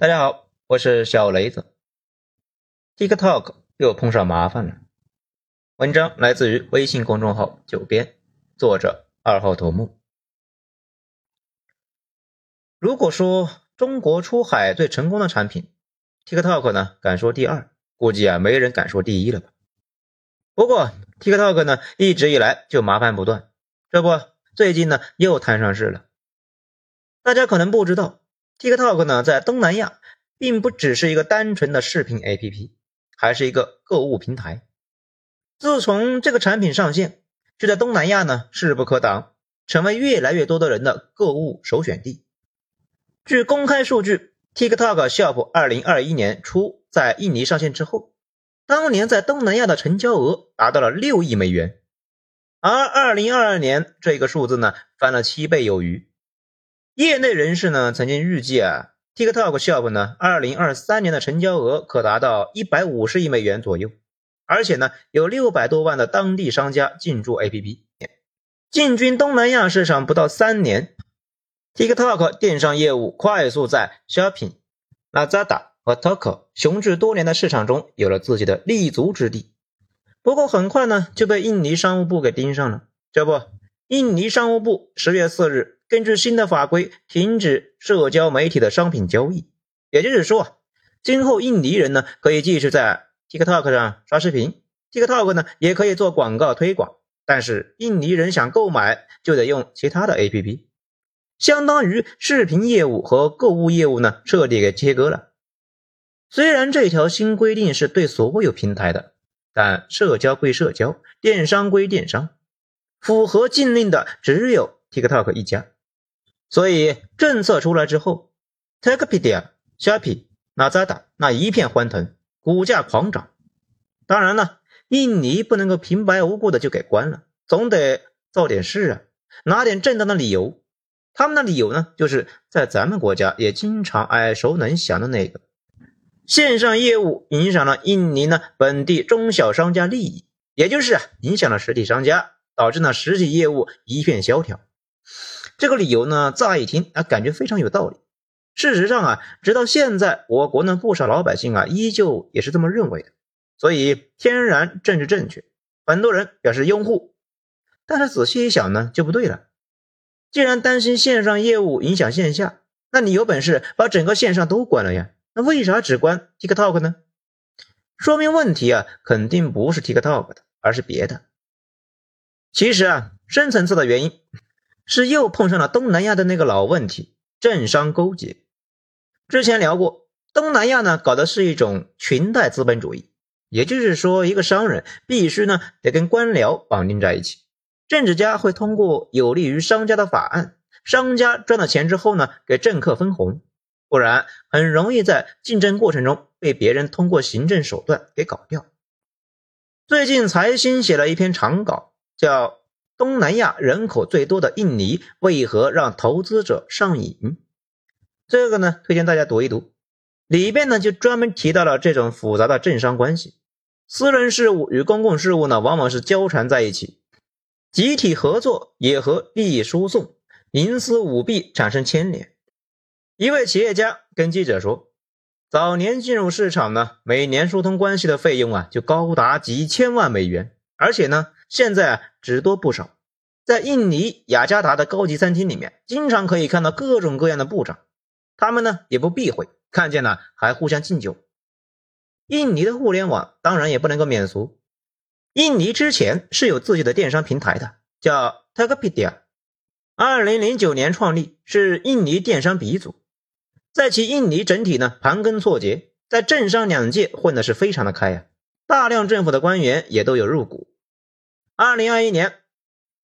大家好，我是小雷子。TikTok 又碰上麻烦了。文章来自于微信公众号“九编”，作者二号头目。如果说中国出海最成功的产品，TikTok 呢敢说第二，估计啊没人敢说第一了吧。不过 TikTok 呢一直以来就麻烦不断，这不最近呢又摊上事了。大家可能不知道。TikTok 呢，在东南亚并不只是一个单纯的视频 APP，还是一个购物平台。自从这个产品上线，就在东南亚呢势不可挡，成为越来越多的人的购物首选地。据公开数据，TikTok Shop 二零二一年初在印尼上线之后，当年在东南亚的成交额达到了六亿美元，而二零二二年这个数字呢翻了七倍有余。业内人士呢曾经预计啊，TikTok Shop 呢，二零二三年的成交额可达到一百五十亿美元左右，而且呢有六百多万的当地商家进驻 APP。进军东南亚市场不到三年，TikTok 电商业务快速在 Shopping、Lazada 和 Toko 雄踞多年的市场中有了自己的立足之地。不过很快呢就被印尼商务部给盯上了。这不，印尼商务部十月四日。根据新的法规，停止社交媒体的商品交易。也就是说，今后印尼人呢可以继续在 TikTok 上刷视频，TikTok 呢也可以做广告推广，但是印尼人想购买就得用其他的 APP，相当于视频业务和购物业务呢彻底给切割了。虽然这条新规定是对所有平台的，但社交归社交，电商归电商，符合禁令的只有 TikTok 一家。所以政策出来之后，TikTok、Pedia、Shopee、Lazada 那一片欢腾，股价狂涨。当然了，印尼不能够平白无故的就给关了，总得造点事啊，拿点正当的理由。他们的理由呢，就是在咱们国家也经常耳熟能详的那个，线上业务影响了印尼呢本地中小商家利益，也就是影响了实体商家，导致呢实体业务一片萧条。这个理由呢，乍一听啊，感觉非常有道理。事实上啊，直到现在，我国呢不少老百姓啊，依旧也是这么认为的。所以，天然政治正确，很多人表示拥护。但是仔细一想呢，就不对了。既然担心线上业务影响线下，那你有本事把整个线上都关了呀？那为啥只关 TikTok 呢？说明问题啊，肯定不是 TikTok 的，而是别的。其实啊，深层次的原因。是又碰上了东南亚的那个老问题，政商勾结。之前聊过，东南亚呢搞的是一种裙带资本主义，也就是说，一个商人必须呢得跟官僚绑定在一起，政治家会通过有利于商家的法案，商家赚了钱之后呢给政客分红，不然很容易在竞争过程中被别人通过行政手段给搞掉。最近财新写了一篇长稿，叫。东南亚人口最多的印尼为何让投资者上瘾？这个呢，推荐大家读一读。里边呢就专门提到了这种复杂的政商关系，私人事务与公共事务呢往往是交缠在一起，集体合作也和利益输送、营私舞弊产生牵连。一位企业家跟记者说，早年进入市场呢，每年疏通关系的费用啊就高达几千万美元，而且呢。现在，只多不少。在印尼雅加达的高级餐厅里面，经常可以看到各种各样的部长，他们呢也不避讳，看见了还互相敬酒。印尼的互联网当然也不能够免俗。印尼之前是有自己的电商平台的，叫 Tokopedia，二零零九年创立，是印尼电商鼻祖。在其印尼整体呢盘根错节，在政商两界混的是非常的开呀，大量政府的官员也都有入股。二零二一年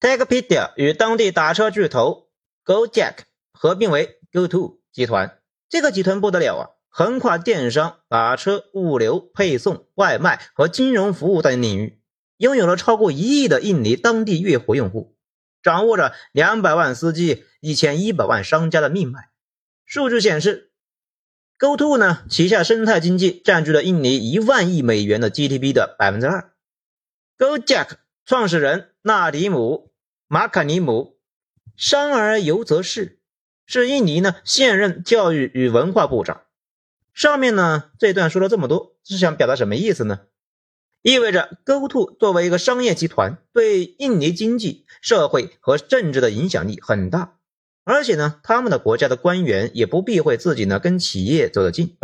，Tokopedia 与当地打车巨头 Gojek 合并为 GoTo 集团。这个集团不得了啊，横跨电商、打车、物流、配送、外卖和金融服务等领域，拥有了超过一亿的印尼当地月活用户，掌握着两百万司机、一千一百万商家的命脉。数据显示，GoTo 呢旗下生态经济占据了印尼一万亿美元的 GDP 的百分之二，Gojek。创始人纳迪姆·马卡尼姆，商而尤则仕，是印尼呢现任教育与文化部长。上面呢这段说了这么多，是想表达什么意思呢？意味着 GoTo 作为一个商业集团，对印尼经济、社会和政治的影响力很大，而且呢，他们的国家的官员也不避讳自己呢跟企业走得近，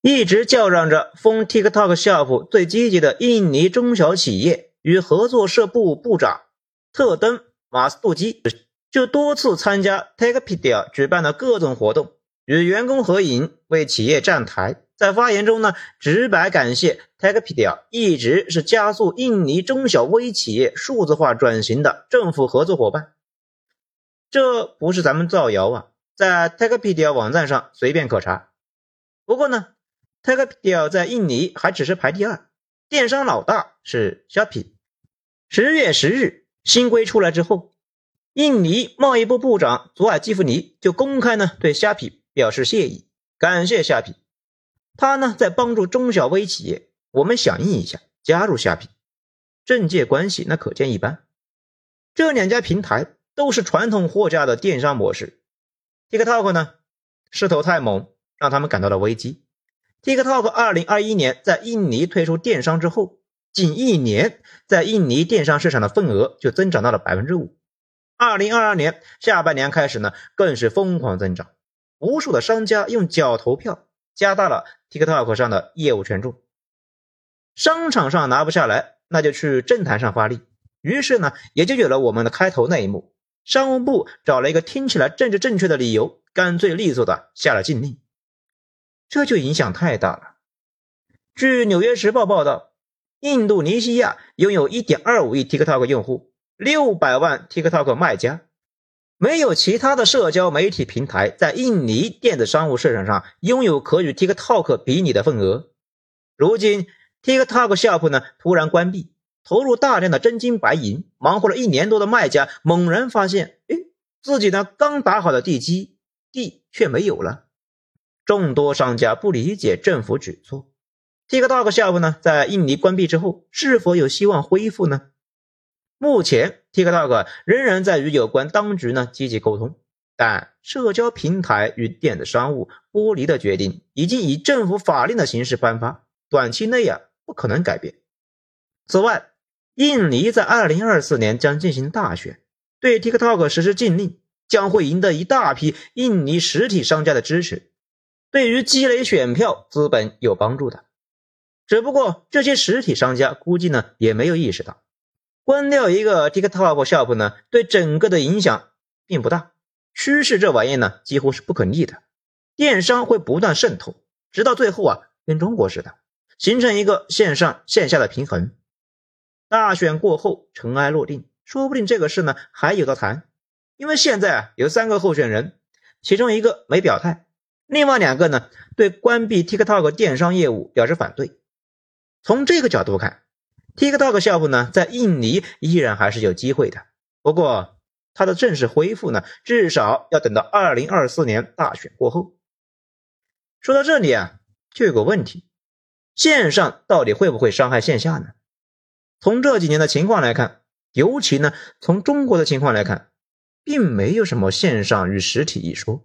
一直叫嚷着封 TikTok Shop 最积极的印尼中小企业与合作社部部长特登马斯杜基就多次参加 Tokopedia 举办的各种活动，与员工合影，为企业站台。在发言中呢，直白感谢 Tokopedia 一直是加速印尼中小微企业数字化转型的政府合作伙伴。这不是咱们造谣啊，在 Tokopedia 网站上随便可查。不过呢，Tokopedia 在印尼还只是排第二，电商老大是 Shopee。十月十日新规出来之后，印尼贸易部部长佐尔基夫尼就公开呢对虾皮表示谢意，感谢虾皮。他呢，在帮助中小微企业，我们响应一下，加入虾皮，政界关系那可见一斑。这两家平台都是传统货架的电商模式，TikTok 呢势头太猛，让他们感到了危机。TikTok 二零二一年在印尼推出电商之后，仅一年在印尼电商市场的份额就增长到了百分之五。二零二二年下半年开始呢，更是疯狂增长，无数的商家用脚投票。加大了 TikTok 上的业务权重，商场上拿不下来，那就去政坛上发力。于是呢，也就有了我们的开头那一幕。商务部找了一个听起来政治正确的理由，干脆利索的下了禁令。这就影响太大了。据《纽约时报》报道，印度尼西亚拥有1.25亿 TikTok 用户，600万 TikTok 卖家。没有其他的社交媒体平台在印尼电子商务市场上拥有可与 TikTok 比拟的份额。如今，TikTok Shop 呢突然关闭，投入大量的真金白银，忙活了一年多的卖家猛然发现，哎，自己呢刚打好的地基地却没有了。众多商家不理解政府举措，TikTok Shop 呢在印尼关闭之后，是否有希望恢复呢？目前，TikTok 仍然在与有关当局呢积极沟通，但社交平台与电子商务剥离的决定已经以政府法令的形式颁发，短期内啊不可能改变。此外，印尼在2024年将进行大选，对 TikTok 实施禁令将会赢得一大批印尼实体商家的支持，对于积累选票资本有帮助的。只不过这些实体商家估计呢也没有意识到。关掉一个 TikTok Shop 呢，对整个的影响并不大。趋势这玩意呢，几乎是不可逆的。电商会不断渗透，直到最后啊，跟中国似的，形成一个线上线下的平衡。大选过后，尘埃落定，说不定这个事呢还有的谈。因为现在啊，有三个候选人，其中一个没表态，另外两个呢，对关闭 TikTok 电商业务表示反对。从这个角度看。TikTok Shop 呢，在印尼依然还是有机会的，不过它的正式恢复呢，至少要等到二零二四年大选过后。说到这里啊，就有个问题：线上到底会不会伤害线下呢？从这几年的情况来看，尤其呢从中国的情况来看，并没有什么线上与实体一说。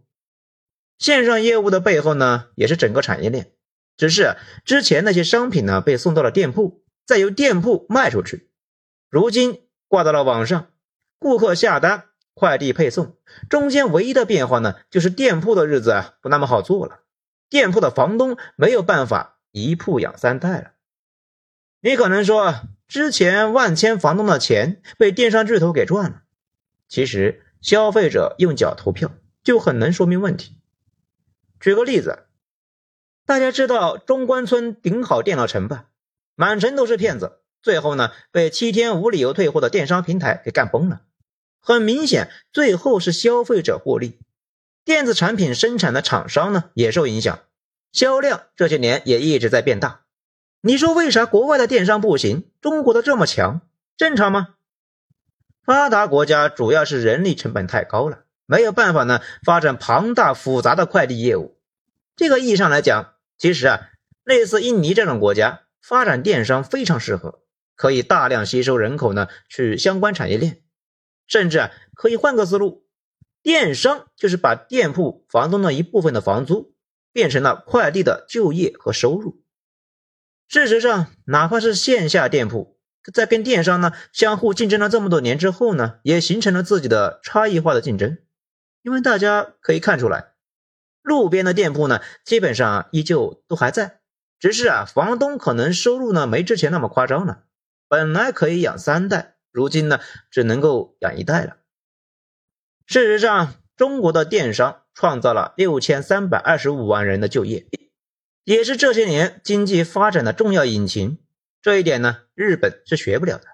线上业务的背后呢，也是整个产业链，只是之前那些商品呢，被送到了店铺。再由店铺卖出去，如今挂到了网上，顾客下单，快递配送，中间唯一的变化呢，就是店铺的日子不那么好做了，店铺的房东没有办法一铺养三代了。你可能说，之前万千房东的钱被电商巨头给赚了，其实消费者用脚投票就很能说明问题。举个例子，大家知道中关村顶好电脑城吧？满城都是骗子，最后呢被七天无理由退货的电商平台给干崩了。很明显，最后是消费者获利，电子产品生产的厂商呢也受影响，销量这些年也一直在变大。你说为啥国外的电商不行，中国的这么强？正常吗？发达国家主要是人力成本太高了，没有办法呢发展庞大复杂的快递业务。这个意义上来讲，其实啊，类似印尼这种国家。发展电商非常适合，可以大量吸收人口呢，去相关产业链，甚至啊可以换个思路，电商就是把店铺房东的一部分的房租变成了快递的就业和收入。事实上，哪怕是线下店铺，在跟电商呢相互竞争了这么多年之后呢，也形成了自己的差异化的竞争。因为大家可以看出来，路边的店铺呢，基本上依旧都还在，只是啊，房东可能收入呢没之前那么夸张了。本来可以养三代，如今呢只能够养一代了。事实上，中国的电商创造了六千三百二十五万人的就业，也是这些年经济发展的重要引擎。这一点呢，日本是学不了的，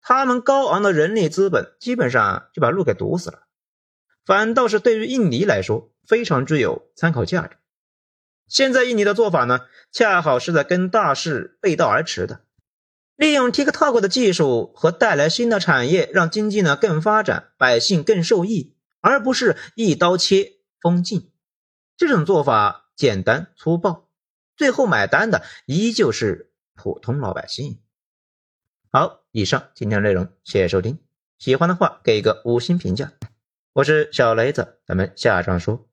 他们高昂的人力资本基本上就把路给堵死了。反倒是对于印尼来说非常具有参考价值。现在印尼的做法呢，恰好是在跟大势背道而驰的，利用 TikTok 的技术和带来新的产业，让经济呢更发展，百姓更受益，而不是一刀切封禁。这种做法简单粗暴，最后买单的依旧是普通老百姓。好，以上今天的内容，谢谢收听，喜欢的话给个五星评价。我是小雷子，咱们下章说。